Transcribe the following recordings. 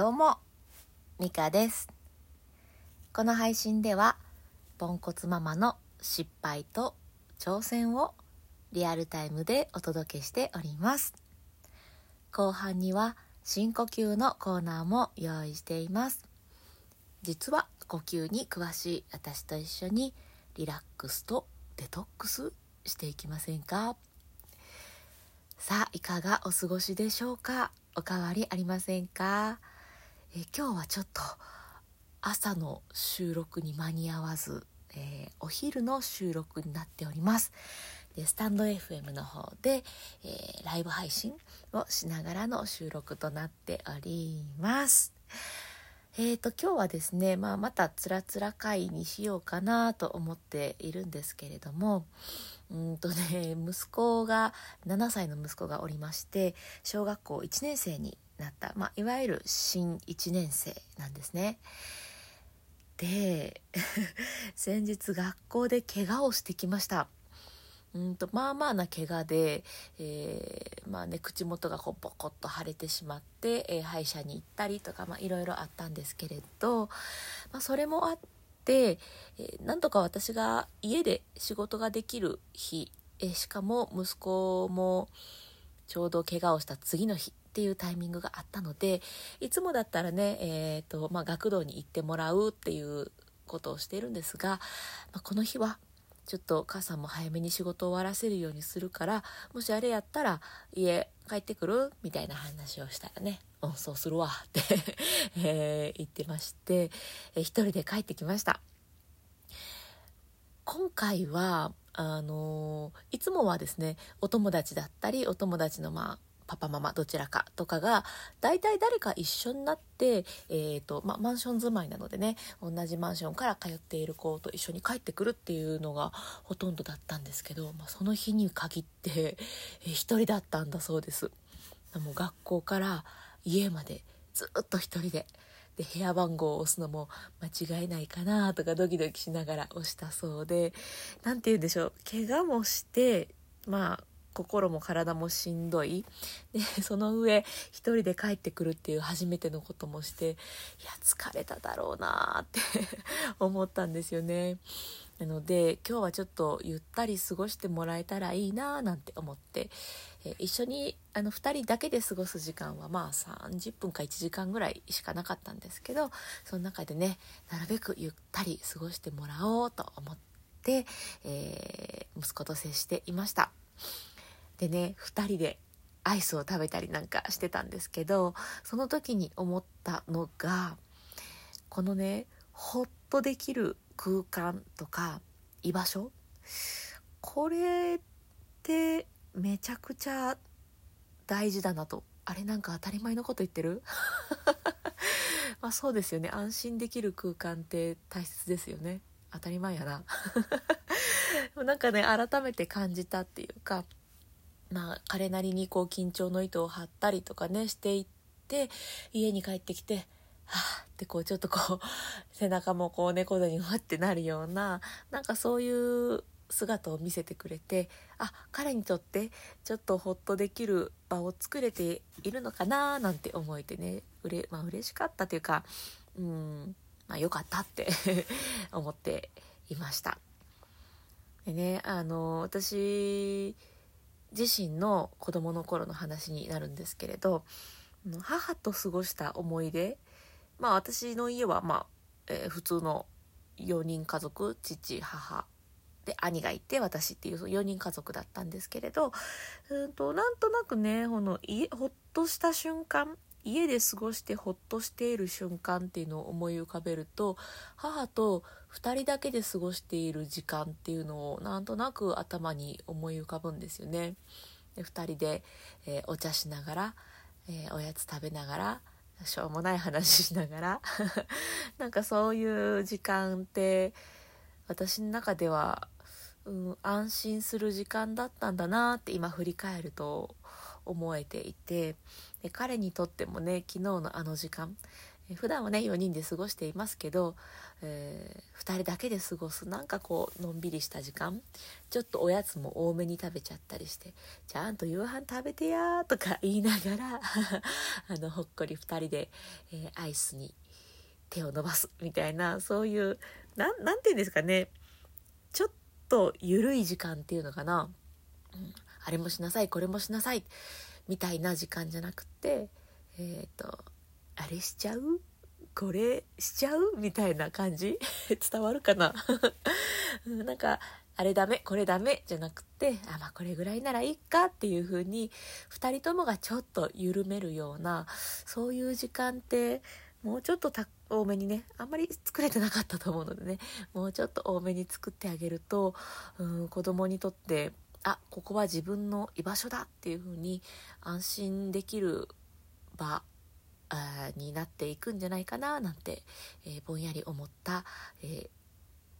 どうも、ミカです。この配信では、ポンコツママの失敗と挑戦をリアルタイムでお届けしております。後半には深呼吸のコーナーも用意しています。実は呼吸に詳しい私と一緒にリラックスとデトックスしていきませんか？さあいかがお過ごしでしょうか？おかわりありませんか？え今日はちょっと朝の収録に間に合わず、えーお昼の収録になっております。でスタンド FM の方で、えーライブ配信をしながらの収録となっております。えーと今日はですね、まあ、またつらつら会にしようかなと思っているんですけれどもうんとね息子が7歳の息子がおりまして小学校1年生になった、まあ、いわゆる新1年生なんですね。で 先日学校で怪我をしてきました。うんとまあまあな怪我で、えーまあね、口元がこうボコッと腫れてしまって、えー歯医者に行ったりとか、まあ、いろいろあったんですけれど、まあ、それもあって、えーなんとか私が家で仕事ができる日、えーしかも息子もちょうど怪我をした次の日っていうタイミングがあったのでいつもだったらね、えーとまあ、学童に行ってもらうっていうことをしているんですが、まあ、この日はちょっと母さんも早めに仕事を終わらせるようにするからもしあれやったら家帰ってくる？みたいな話をしたらね「うんそうするわ」って えー言ってまして、えー一人で帰ってきました。今回はあのーいつもはですねお友達だったりお友達のまあパパママどちらかとかが大体誰か一緒になって、えーとまあ、マンション住まいなのでね同じマンションから通っている子と一緒に帰ってくるっていうのがほとんどだったんですけど、まあ、その日に限って、えー一人だったんだそうです。もう学校から家までずっと一人でで部屋番号を押すのも間違いないかなとかドキドキしながら押したそうで何て言うんでしょう怪我もしてまあ心も体もしんどいでその上一人で帰ってくるっていう初めてのこともしていや疲れただろうなって 思ったんですよね。なので今日はちょっとゆったり過ごしてもらえたらいいななんて思って、え一緒にあの2人だけで過ごす時間はまあ30分か1時間ぐらいしかなかったんですけどその中でねなるべくゆったり過ごしてもらおうと思って、えー息子と接していました。でね2人でアイスを食べたりなんかしてたんですけどその時に思ったのがこのねほっとできる空間とか居場所これってめちゃくちゃ大事だなと。あれなんか当たり前のこと言ってる？まあそうですよね。安心できる空間って大切ですよね。当たり前やな。なんかね改めて感じたっていうかまあ彼なりにこう緊張の糸を張ったりとかねしていって家に帰ってきてはあってこうちょっとこう 背中もこう猫背にわってなるようななんかそういう姿を見せてくれてあ彼にとってちょっとホッとできる場を作れているのかななんて思えてねうれ、まあ嬉しかったというかうんまあ良かったって 思っていました。でねあの私自身の子供の頃の話になるんですけれど母と過ごした思い出まあ私の家はまあ、えー普通の4人家族父母で兄がいて私っていう4人家族だったんですけれどうんとなんとなくねこの家ほっとした瞬間家で過ごしてほっとしている瞬間っていうのを思い浮かべると母と2人だけで過ごしている時間っていうのをなんとなく頭に思い浮かぶんですよね。で2人で、えーお茶しながら、えーおやつ食べながらしょうもない話しながら なんかそういう時間って私の中では、うん、安心する時間だったんだなって今振り返ると思えていてで彼にとってもね昨日のあの時間、普段はね4人で過ごしていますけど、えー、2人だけで過ごすなんかこうのんびりした時間ちょっとおやつも多めに食べちゃったりして「ちゃんと夕飯食べてや」とか言いながら あのほっこり2人で、えー、アイスに手を伸ばすみたいなそういう何て言うんですかねちょっと緩い時間っていうのかな、うん、あれもしなさいこれもしなさいみたいな時間じゃなくてえっ、ー、とあれしちゃう？これしちゃう？みたいな感じ？伝わるかな？なんかあれダメ？これダメ？じゃなくてあまあこれぐらいならいいか？っていう風に2人ともがちょっと緩めるようなそういう時間ってもうちょっと多めにねあんまり作れてなかったと思うのでねもうちょっと多めに作ってあげるとうん子供にとってあここは自分の居場所だっていう風に安心できる場になっていくんじゃないかななんて、えー、ぼんやり思った、えー、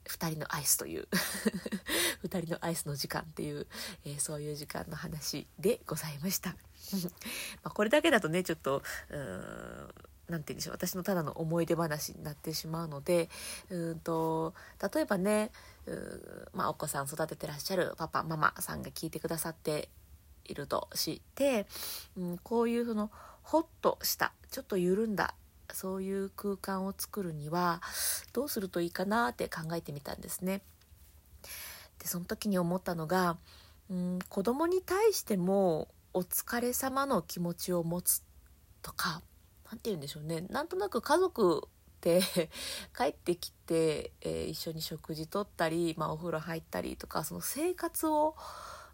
2人のアイスという 2人のアイスの時間っていう、えー、そういう時間の話でございました。まこれだけだとねちょっとうーん何て言うんでしょう私のただの思い出話になってしまうのでうんと例えばねまあ、お子さん育ててらっしゃるパパママさんが聞いてくださっていると知って、うん、こういうそのホッとしたちょっと緩んだそういう空間を作るにはどうするといいかなって考えてみたんですね。でその時に思ったのが、うん、子供に対してもお疲れ様の気持ちを持つとか何て言うんでしょうねなんとなく家族って 帰ってきて、えー、一緒に食事とったり、まあ、お風呂入ったりとかその生活を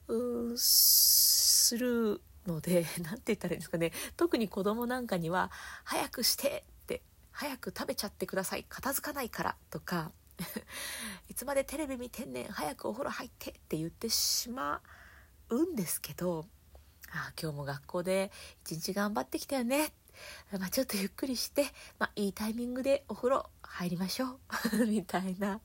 うするので 何て言ったらいいんですかね特に子供なんかには「早くして!」って「早く食べちゃってください片付かないから」とか いつまでテレビ見てんねん早くお風呂入ってって言ってしまうんですけどあ今日も学校で一日頑張ってきたよねまあ、ちょっとゆっくりして、まあ、いいタイミングでお風呂入りましょう。みたいな。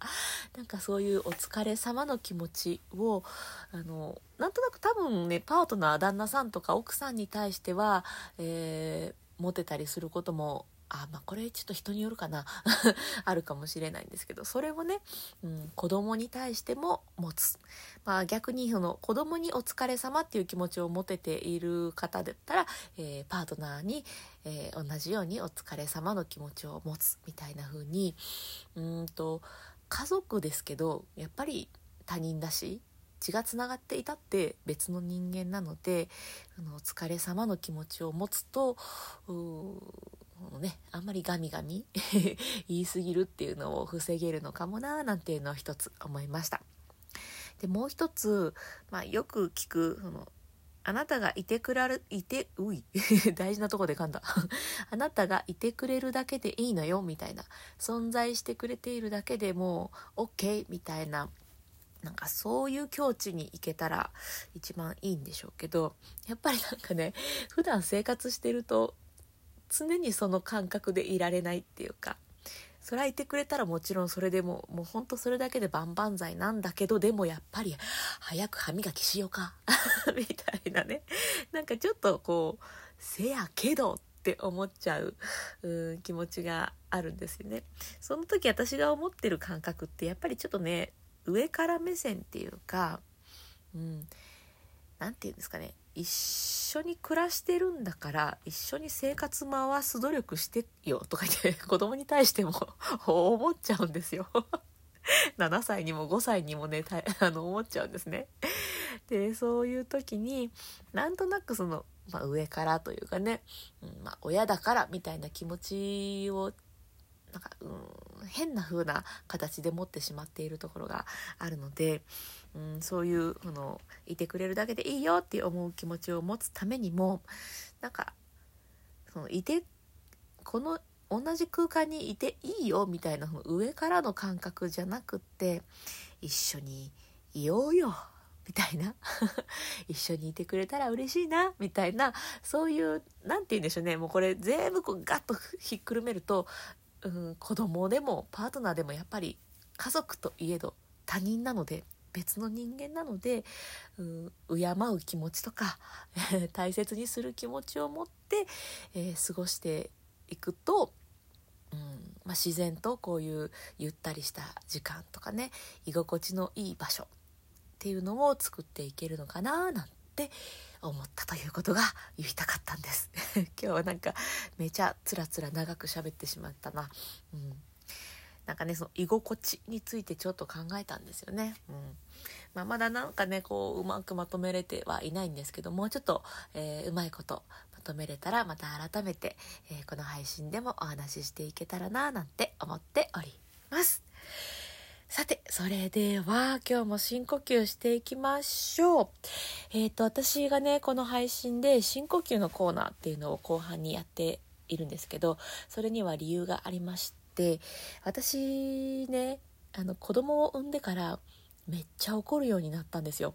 なんかそういうお疲れ様の気持ちをあのなんとなく多分ねパートナー旦那さんとか奥さんに対しては、えー、持てたりすることもあまあこれちょっと人によるかな。あるかもしれないんですけど。それをね、うん、子供に対しても持つ、まあ、逆にその子供にお疲れ様っていう気持ちを持てている方だったら、えー、パートナーに、えー、同じようにお疲れ様の気持ちを持つみたいな風にうんと家族ですけどやっぱり他人だし血がつながっていたって別の人間なのであのお疲れ様の気持ちを持つとのねあんまりガミガミ 言い過ぎるっていうのを防げるのかもななんていうのを一つ思いましたでもう一つ、まあ、よく聞くそのあなたがいてくらる、いて、うい、大事なとこで噛んだ。あなたがいてくれるだけでいいのよ、みたいな。存在してくれているだけでもう、OK、みたいな。なんかそういう境地に行けたら一番いいんでしょうけど、やっぱりなんかね、普段生活してると常にその感覚でいられないっていうかそれはいてくれたらもちろんそれでももうほんとそれだけで万々歳なんだけどでもやっぱり早く歯磨きしようか。みたいなね。なんかちょっとこうせやけどって思っちゃうう気持ちがあるんですよね。その時私が思ってる感覚ってやっぱりちょっとね上から目線っていうかうん何て言うんですかね。一緒に暮らしてるんだから一緒に生活回す努力してよとか言って 子供に対しても 思っちゃうんですよ 7歳にも5歳にもねあの思っちゃうんですね。でそういう時になんとなくその、まあ、上からというかね、うんまあ、親だからみたいな気持ちをなんか、うん、変な風な形で持ってしまっているところがあるので、うん、そういうこのいてくれるだけでいいよって思う気持ちを持つためにもなんかそのいてこの同じ空間にいていいよみたいなその上からの感覚じゃなくって一緒にいようよみたいな。一緒にいてくれたら嬉しいなみたいな。そういう何て言うんでしょうね。もうこれ全部こうガッとひっくるめるとうん、子供でもパートナーでもやっぱり家族といえど他人なので別の人間なので、うん、敬う気持ちとか 大切にする気持ちを持って、えー、過ごしていくとうんまあ、自然とこういうゆったりした時間とかね居心地のいい場所っていうのを作っていけるのかななんて思ったということが言いたかったんです。今日はなんかめちゃつらつら長く喋ってしまったな、うん、なんかねその居心地についてちょっと考えたんですよね、うん。まあ、まだなんかねこううまくまとめれてはいないんですけどもうちょっと、えー、うまいことまとめれたらまた改めて、えー、この配信でもお話ししていけたらななんて思っております。さて、それでは今日も深呼吸していきましょう。えっ、ー、と、私がね、この配信で深呼吸のコーナーっていうのを後半にやっているんですけど、それには理由がありまして、私ね、あの子供を産んでからめっちゃ怒るようになったんですよ。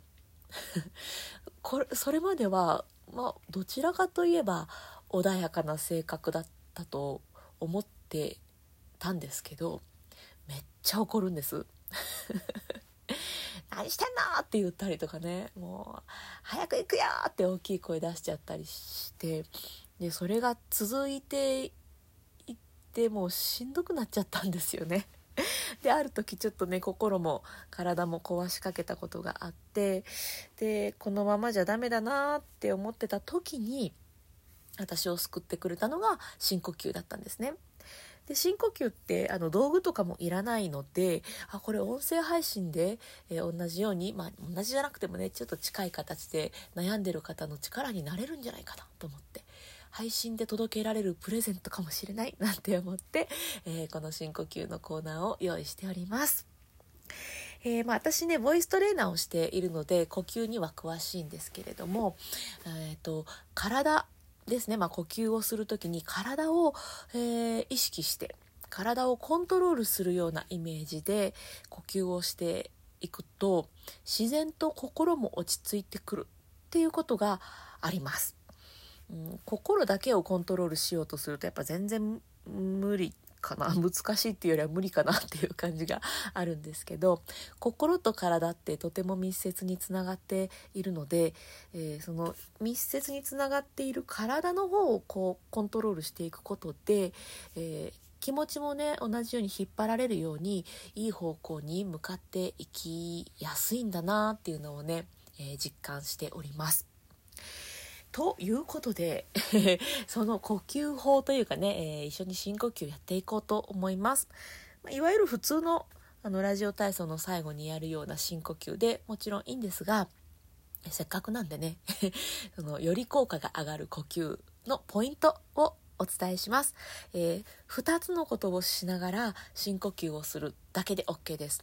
これそれまでは、まあ、どちらかといえば穏やかな性格だったと思ってたんですけどめっちゃ怒るんです 何してんのって言ったりとかねもう早く行くよって大きい声出しちゃったりしてでそれが続いててもうしんどくなっちゃったんですよね。である時ちょっとね心も体も壊しかけたことがあってでこのままじゃダメだなって思ってた時に私を救ってくれたのが深呼吸だったんですね。で深呼吸ってあの道具とかもいらないのであこれ音声配信で、えー、同じように、まあ、同じじゃなくてもねちょっと近い形で悩んでる方の力になれるんじゃないかなと思って配信で届けられるプレゼントかもしれないなんて思って、えー、この深呼吸のコーナーを用意しております。えー、まあ、私ねボイストレーナーをしているので呼吸には詳しいんですけれども、えーと体ですね、まあ、呼吸をする時に体を、えー、意識して体をコントロールするようなイメージで呼吸をしていくと自然と心も落ち着いてくるっていうことがあります。うん、心だけをコントロールしようとするとやっぱ全然無理かな 難しいっていうよりは無理かなっていう感じがあるんですけど心と体ってとても密接につながっているので、えー、その密接につながっている体の方をこうコントロールしていくことで、えー、気持ちもね同じように引っ張られるようにいい方向に向かっていきやすいんだなっていうのをね、えー、実感しております。ということで その呼吸法というかね、えー、一緒に深呼吸やっていこうと思います。まいわゆる普通のあのラジオ体操の最後にやるような深呼吸でもちろんいいんですがせっかくなんでね そのより効果が上がる呼吸のポイントをお伝えします、えー、2つのことをしながら深呼吸をするだけで OK です。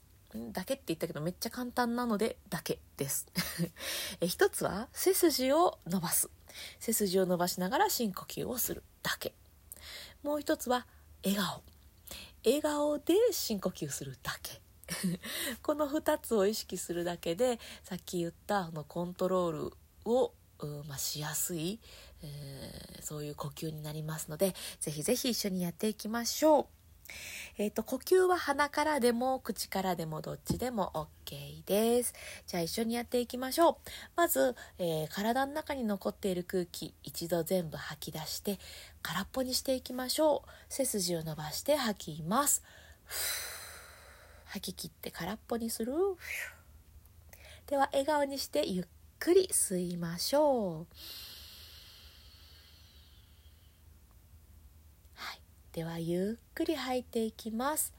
だけって言ったけどめっちゃ簡単なのでだけです。え一つは背筋を伸ばす。背筋を伸ばしながら深呼吸をするだけ。もう一つは笑顔。笑顔で深呼吸するだけ。この2つを意識するだけでさっき言ったのコントロールを、まあ、しやすい、えー、そういう呼吸になりますのでぜひぜひ一緒にやっていきましょう。えっ、ー、と、呼吸は鼻からでも口からでもどっちでも OK です。じゃあ一緒にやっていきましょう。まず、えー、体の中に残っている空気一度全部吐き出して空っぽにしていきましょう。背筋を伸ばして吐きます。吐き切って空っぽにする。では笑顔にしてゆっくり吸いましょう。ではゆっくり吐いていきます。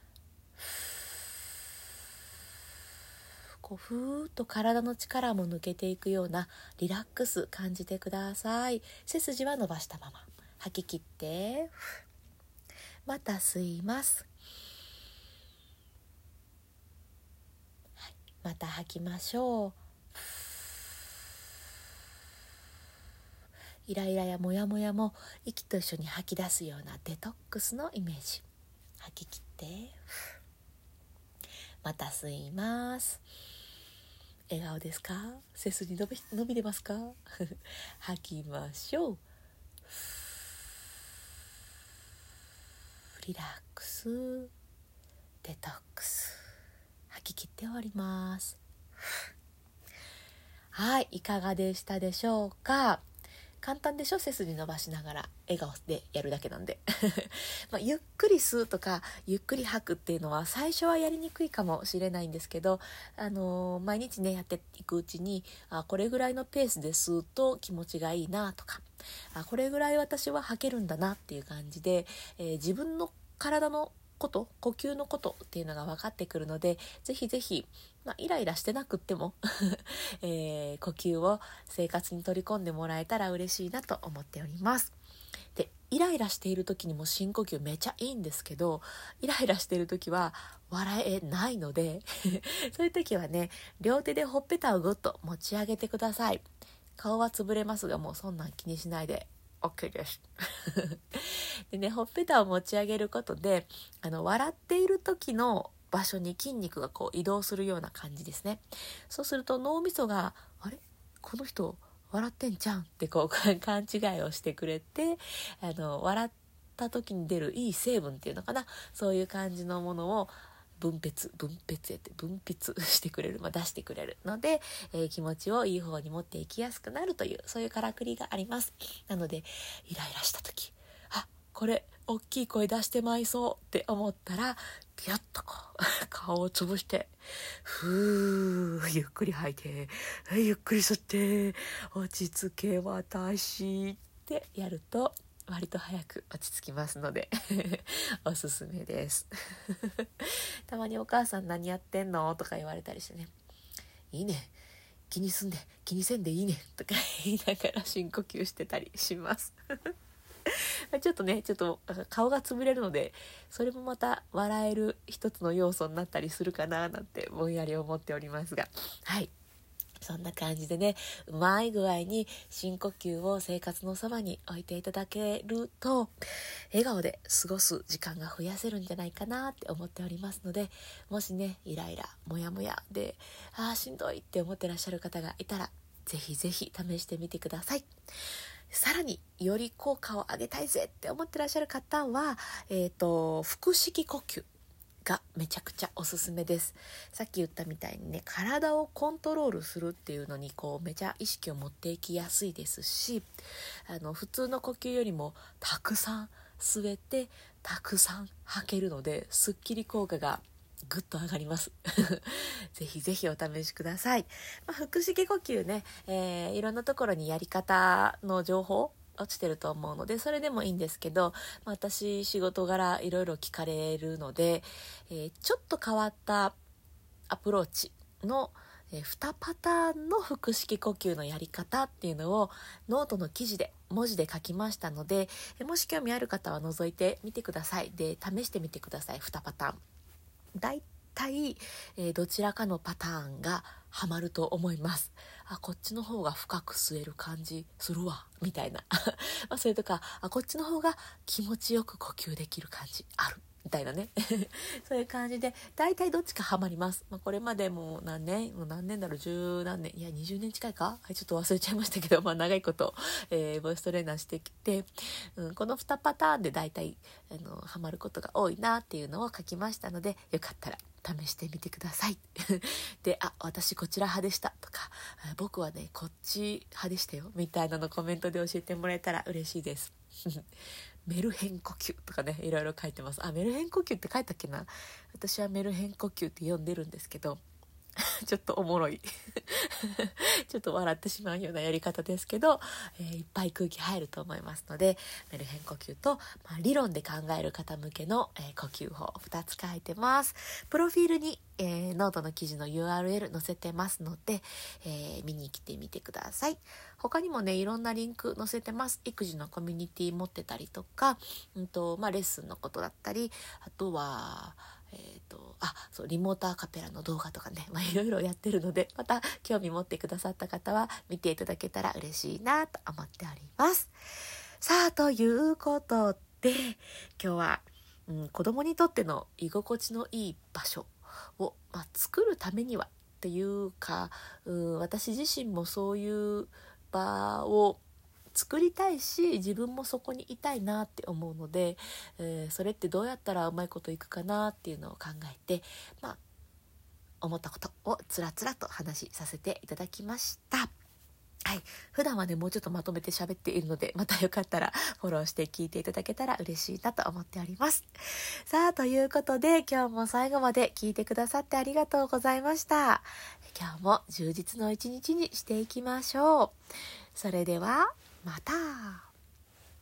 こうふーっと体の力も抜けていくようなリラックス感じてください。背筋は伸ばしたまま。吐き切って。また吸います、はい、また吐きましょう。イライラやモヤモヤも息と一緒に吐き出すようなデトックスのイメージ。吐き切って。また吸います。笑顔ですか？背筋伸び伸びてますか？吐きましょう。リラックス。デトックス。吐き切って終わります。はいいかがでしたでしょうか？簡単でしょ？背筋伸ばしながら笑顔でやるだけなんで。まあ、ゆっくり吸うとかゆっくり吐くっていうのは最初はやりにくいかもしれないんですけど、あのー、毎日ねやっていくうちにあこれぐらいのペースで吸うと気持ちがいいなとかあこれぐらい私は吐けるんだなっていう感じで、えー、自分の体のこと呼吸のことっていうのが分かってくるのでぜひぜひ、まあ、イライラしてなくっても えー、呼吸を生活に取り込んでもらえたら嬉しいなと思っております。でイライラしている時にも深呼吸めちゃいいんですけどイライラしている時は笑えないので そういう時はね両手でほっぺたをぐっと持ち上げてください顔は潰れますがもうそんなん気にしないで OK です。でねほっぺたを持ち上げることであの笑っている時の場所に筋肉がこう移動するような感じですね。そうすると脳みそがあれ？この人笑ってんじゃんってこう 勘違いをしてくれてあの笑った時に出るいい成分っていうのかな？そういう感じのものを分泌分泌やって分泌してくれる、まあ、出してくれる。ので、えー、気持ちをいい方に持っていきやすくなるというそういうからくりがあります。なのでイライラした時あこれ大きい声出してまいそうって思ったらピュッとこう 顔を潰してふーゆっくり吐いてゆっくり吸って落ち着け私ってやると割と早く落ち着きますので おすすめです。たまにお母さん何やってんのとか言われたりしてね。いいね。気にすんで気にせんでいいね。とか 言いながら深呼吸してたりします。ちょっとねちょっと顔が潰れるのでそれもまた笑える一つの要素になったりするかななんてぼんやり思っておりますが。はい。そんな感じでね、うまい具合に深呼吸を生活のそばに置いていただけると、笑顔で過ごす時間が増やせるんじゃないかなって思っておりますので、もしね、イライラ、モヤモヤで、ああ、しんどいって思ってらっしゃる方がいたら、ぜひぜひ試してみてください。さらにより効果を上げたいぜって思ってらっしゃる方は、えっ、ー、と、腹式呼吸。がめちゃくちゃおすすめです。さっき言ったみたいにね体をコントロールするっていうのにこうめちゃ意識を持っていきやすいですしあの普通の呼吸よりもたくさん吸えてたくさん吐けるのですっきり効果がぐっと上がります。ぜひぜひお試しください、まあ、腹式呼吸ね、えー、いろんなところにやり方の情報落ちてると思うのでそれでもいいんですけど、まあ、私仕事柄いろいろ聞かれるので、えー、ちょっと変わったアプローチの、えー、2パターンの腹式呼吸のやり方っていうのをノートの記事で文字で書きましたので、えー、もし興味ある方は覗いてみてくださいで試してみてください2パターン。大体、えー、どちらかのパターンがハマると思います。あ、こっちの方が深く吸える感じするわ、みたいな。ま、それとか、あ、こっちの方が気持ちよく呼吸できる感じ。ある。みたいなね。そういう感じで大体どっちかハマります、まあ、これまでもう何年？もう何年だろう？十何年？いや20年近いか、はい、ちょっと忘れちゃいましたけど、まあ、長いこと、えー、ボイストレーナーしてきて、うん、この2パターンで大体あのハマることが多いなっていうのを書きましたのでよかったら試してみてください。で、あ、私こちら派でしたとか、僕はね、こっち派でしたよみたいなのコメントで教えてもらえたら嬉しいです。メルヘン呼吸とかね、いろいろ書いてます。あ、メルヘン呼吸って書いたっけな？私はメルヘン呼吸って呼んでるんですけど、ちょっとおもろい ちょっと笑ってしまうようなやり方ですけど、えー、いっぱい空気入ると思いますので、メルヘン呼吸と、まあ、理論で考える方向けの、えー、呼吸法2つ書いてます。プロフィールに、えー、ノートの記事の URL 載せてますので、え見に来てみてください。他にもね、いろんなリンク載せてます。育児のコミュニティ持ってたりとか、うんと、まあ、レッスンのことだったり、あとは、えっ、ー、と、あ、そう、リモートアカペラの動画とかね、まあ、いろいろやってるので、また興味持ってくださった方は見ていただけたら嬉しいなと思っております。さあ、ということで、今日は、うん、子供にとっての居心地のいい場所を、まあ、作るためにはっていうか、うん、私自身もそういう場を作りたいし自分もそこにいたいなって思うので、えー、それってどうやったらうまいこといくかなっていうのを考えてまあ思ったことをつらつらと話しさせていただきました。はい。普段はね、もうちょっとまとめて喋っているので、またよかったら フォローして聞いていただけたら嬉しいなと思っております。さあ、ということで、今日も最後まで聞いてくださってありがとうございました。今日も充実の一日にしていきましょう。それでは、また。